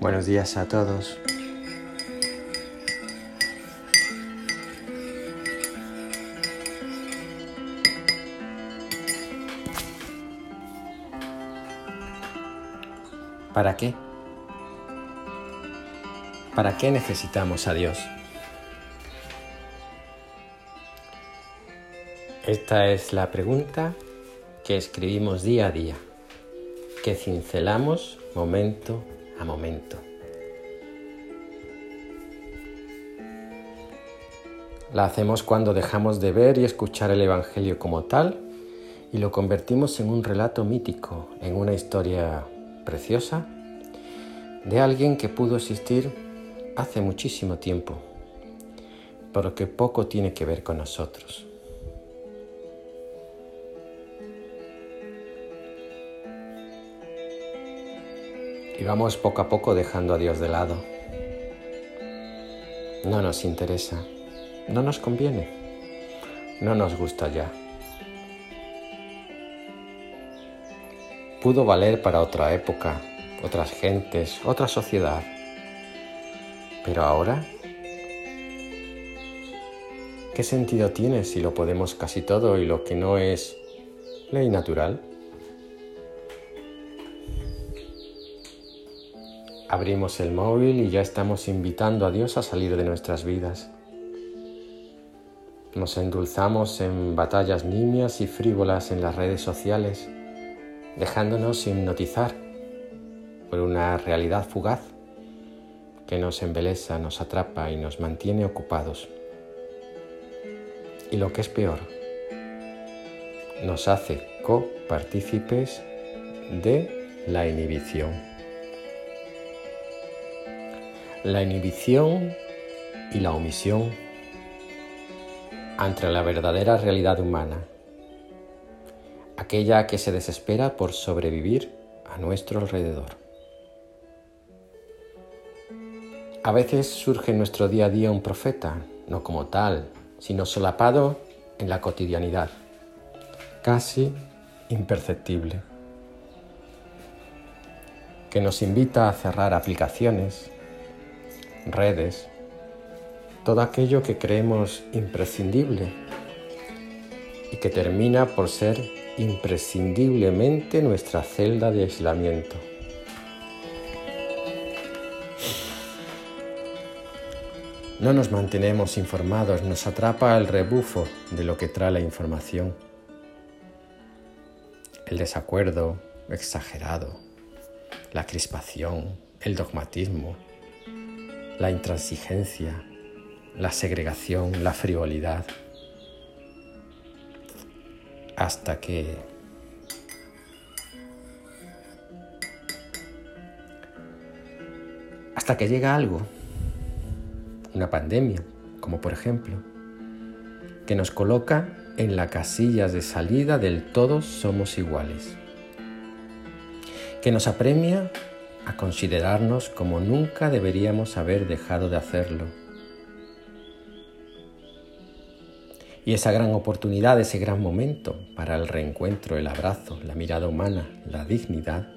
Buenos días a todos. ¿Para qué? ¿Para qué necesitamos a Dios? Esta es la pregunta que escribimos día a día, que cincelamos momento a momento. La hacemos cuando dejamos de ver y escuchar el Evangelio como tal y lo convertimos en un relato mítico, en una historia preciosa de alguien que pudo existir hace muchísimo tiempo, pero que poco tiene que ver con nosotros. Y vamos poco a poco dejando a Dios de lado. No nos interesa, no nos conviene, no nos gusta ya. Pudo valer para otra época, otras gentes, otra sociedad. Pero ahora, ¿qué sentido tiene si lo podemos casi todo y lo que no es ley natural? Abrimos el móvil y ya estamos invitando a Dios a salir de nuestras vidas. Nos endulzamos en batallas nimias y frívolas en las redes sociales, dejándonos hipnotizar por una realidad fugaz que nos embeleza, nos atrapa y nos mantiene ocupados. Y lo que es peor, nos hace copartícipes de la inhibición. La inhibición y la omisión ante la verdadera realidad humana, aquella que se desespera por sobrevivir a nuestro alrededor. A veces surge en nuestro día a día un profeta, no como tal, sino solapado en la cotidianidad, casi imperceptible, que nos invita a cerrar aplicaciones, redes, todo aquello que creemos imprescindible y que termina por ser imprescindiblemente nuestra celda de aislamiento. No nos mantenemos informados, nos atrapa el rebufo de lo que trae la información. El desacuerdo exagerado, la crispación, el dogmatismo, la intransigencia, la segregación, la frivolidad, hasta que hasta que llega algo, una pandemia, como por ejemplo, que nos coloca en la casilla de salida del todos somos iguales, que nos apremia a considerarnos como nunca deberíamos haber dejado de hacerlo. Y esa gran oportunidad, ese gran momento para el reencuentro, el abrazo, la mirada humana, la dignidad,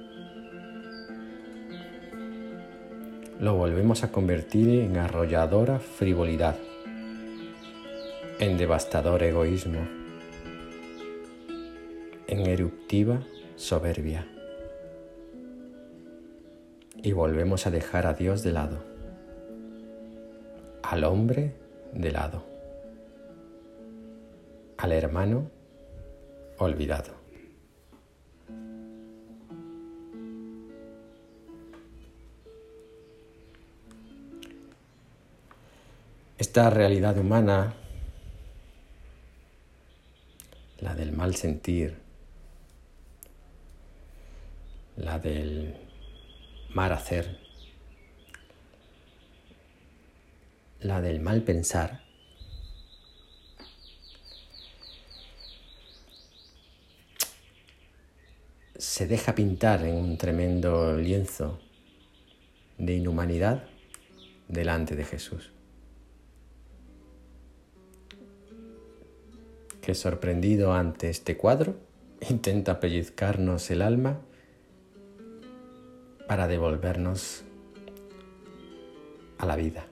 lo volvemos a convertir en arrolladora frivolidad, en devastador egoísmo, en eruptiva soberbia y volvemos a dejar a Dios de lado, al hombre de lado, al hermano olvidado. Esta realidad humana, la del mal sentir, la del mal hacer, la del mal pensar, se deja pintar en un tremendo lienzo de inhumanidad delante de Jesús. Que sorprendido ante este cuadro, intenta pellizcarnos el alma para devolvernos a la vida.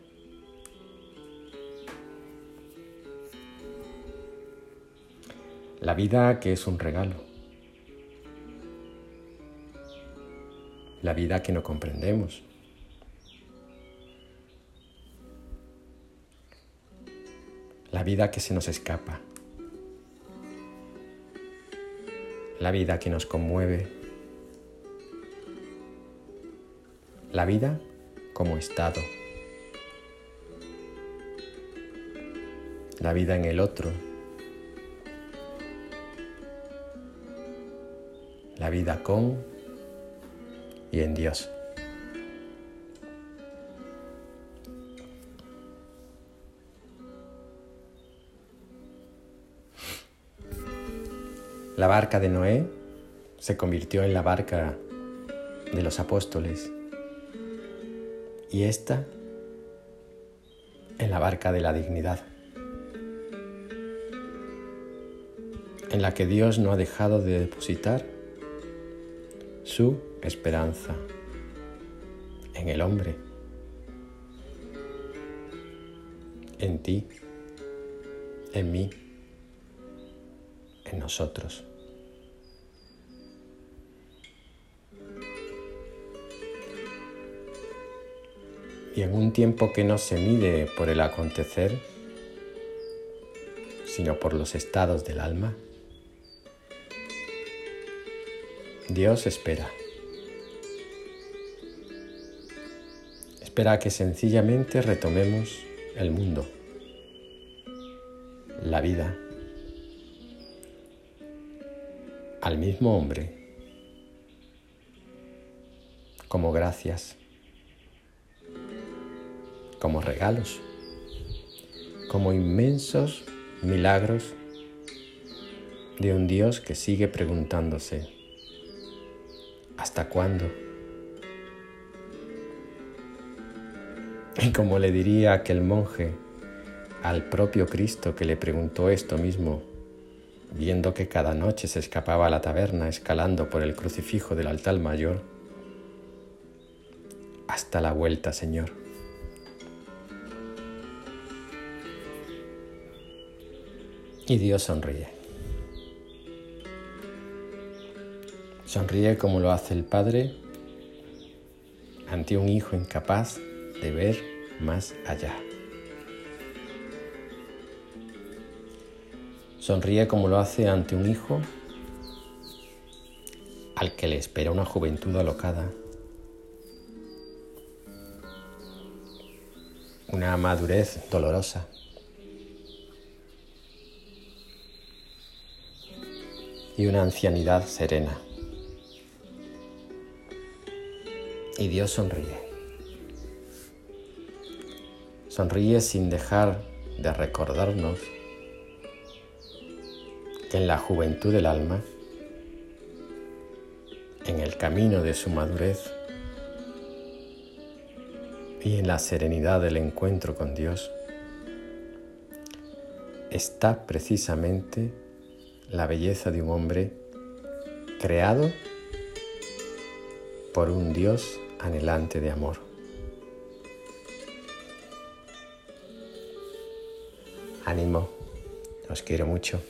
La vida que es un regalo. La vida que no comprendemos. La vida que se nos escapa. La vida que nos conmueve. La vida como estado. La vida en el otro la vida con y en Dios. La barca de Noé se convirtió en la barca de los apóstoles y esta en la barca de la dignidad, en la que Dios no ha dejado de depositar su esperanza en el hombre, en ti, en mí, en nosotros. Y en un tiempo que no se mide por el acontecer, sino por los estados del alma, Dios espera. Espera que sencillamente retomemos el mundo, la vida, al mismo hombre, como gracias, como regalos, como inmensos milagros de un Dios que sigue preguntándose, ¿Hasta cuándo? Y como le diría aquel monje al propio Cristo que le preguntó esto mismo, viendo que cada noche se escapaba a la taberna escalando por el crucifijo del altar mayor, hasta la vuelta, Señor. Y Dios sonríe. Sonríe como lo hace el padre ante un hijo incapaz de ver más allá. Sonríe como lo hace ante un hijo al que le espera una juventud alocada, una madurez dolorosa. Y una ancianidad serena. y Dios sonríe. Sonríe sin dejar de recordarnos que en la juventud del alma, en el camino de su madurez y en la serenidad del encuentro con Dios, está precisamente la belleza de un hombre creado por un Dios anhelante de amor. Ánimo, os quiero mucho.